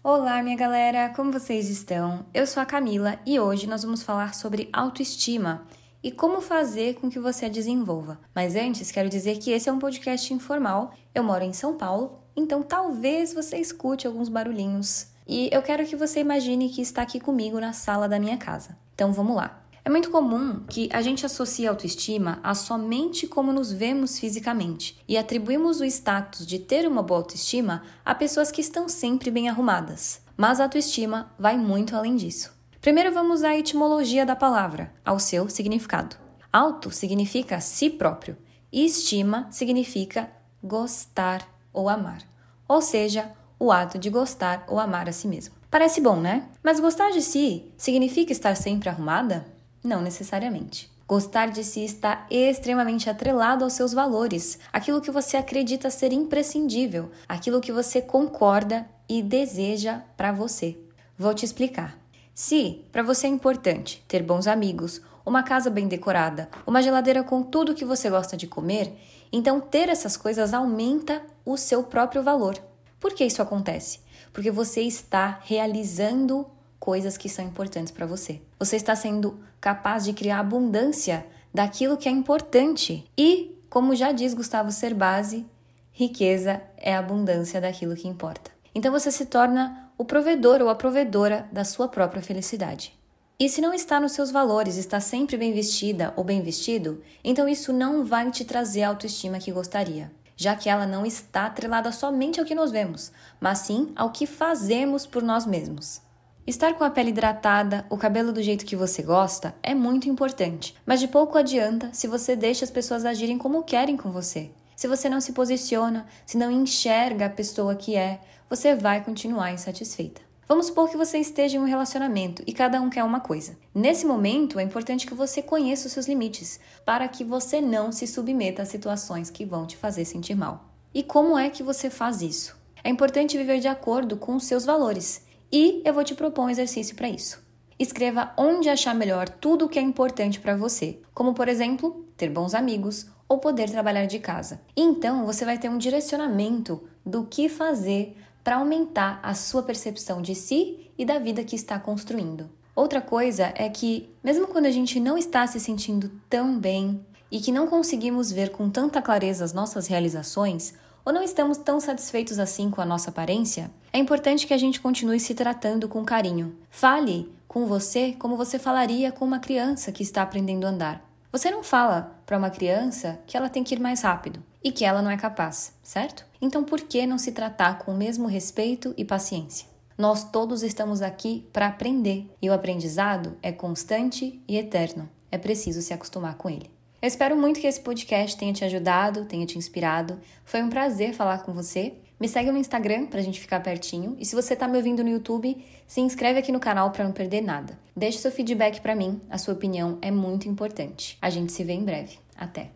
Olá, minha galera, como vocês estão? Eu sou a Camila e hoje nós vamos falar sobre autoestima e como fazer com que você a desenvolva. Mas antes, quero dizer que esse é um podcast informal. Eu moro em São Paulo, então talvez você escute alguns barulhinhos. E eu quero que você imagine que está aqui comigo na sala da minha casa. Então vamos lá. É muito comum que a gente associe a autoestima a somente como nos vemos fisicamente e atribuímos o status de ter uma boa autoestima a pessoas que estão sempre bem arrumadas. Mas a autoestima vai muito além disso. Primeiro vamos à etimologia da palavra, ao seu significado. Auto significa si próprio e estima significa gostar ou amar, ou seja, o ato de gostar ou amar a si mesmo. Parece bom, né? Mas gostar de si significa estar sempre arrumada? Não necessariamente. Gostar de si está extremamente atrelado aos seus valores, aquilo que você acredita ser imprescindível, aquilo que você concorda e deseja para você. Vou te explicar. Se para você é importante ter bons amigos, uma casa bem decorada, uma geladeira com tudo que você gosta de comer, então ter essas coisas aumenta o seu próprio valor. Por que isso acontece? Porque você está realizando coisas que são importantes para você. Você está sendo capaz de criar abundância daquilo que é importante. E, como já diz Gustavo Cerbasi, riqueza é abundância daquilo que importa. Então você se torna o provedor ou a provedora da sua própria felicidade. E se não está nos seus valores, está sempre bem vestida ou bem vestido, então isso não vai te trazer a autoestima que gostaria, já que ela não está atrelada somente ao que nós vemos, mas sim ao que fazemos por nós mesmos. Estar com a pele hidratada, o cabelo do jeito que você gosta, é muito importante, mas de pouco adianta se você deixa as pessoas agirem como querem com você. Se você não se posiciona, se não enxerga a pessoa que é, você vai continuar insatisfeita. Vamos supor que você esteja em um relacionamento e cada um quer uma coisa. Nesse momento, é importante que você conheça os seus limites, para que você não se submeta a situações que vão te fazer sentir mal. E como é que você faz isso? É importante viver de acordo com os seus valores e eu vou te propor um exercício para isso. Escreva onde achar melhor tudo o que é importante para você, como por exemplo, ter bons amigos ou poder trabalhar de casa. E então você vai ter um direcionamento do que fazer para aumentar a sua percepção de si e da vida que está construindo. Outra coisa é que, mesmo quando a gente não está se sentindo tão bem e que não conseguimos ver com tanta clareza as nossas realizações, ou não estamos tão satisfeitos assim com a nossa aparência, é importante que a gente continue se tratando com carinho. Fale com você como você falaria com uma criança que está aprendendo a andar. Você não fala para uma criança que ela tem que ir mais rápido e que ela não é capaz, certo? Então por que não se tratar com o mesmo respeito e paciência? Nós todos estamos aqui para aprender e o aprendizado é constante e eterno. É preciso se acostumar com ele. Eu espero muito que esse podcast tenha te ajudado, tenha te inspirado. Foi um prazer falar com você. Me segue no Instagram para a gente ficar pertinho. E se você está me ouvindo no YouTube, se inscreve aqui no canal para não perder nada. Deixe seu feedback para mim, a sua opinião é muito importante. A gente se vê em breve. Até!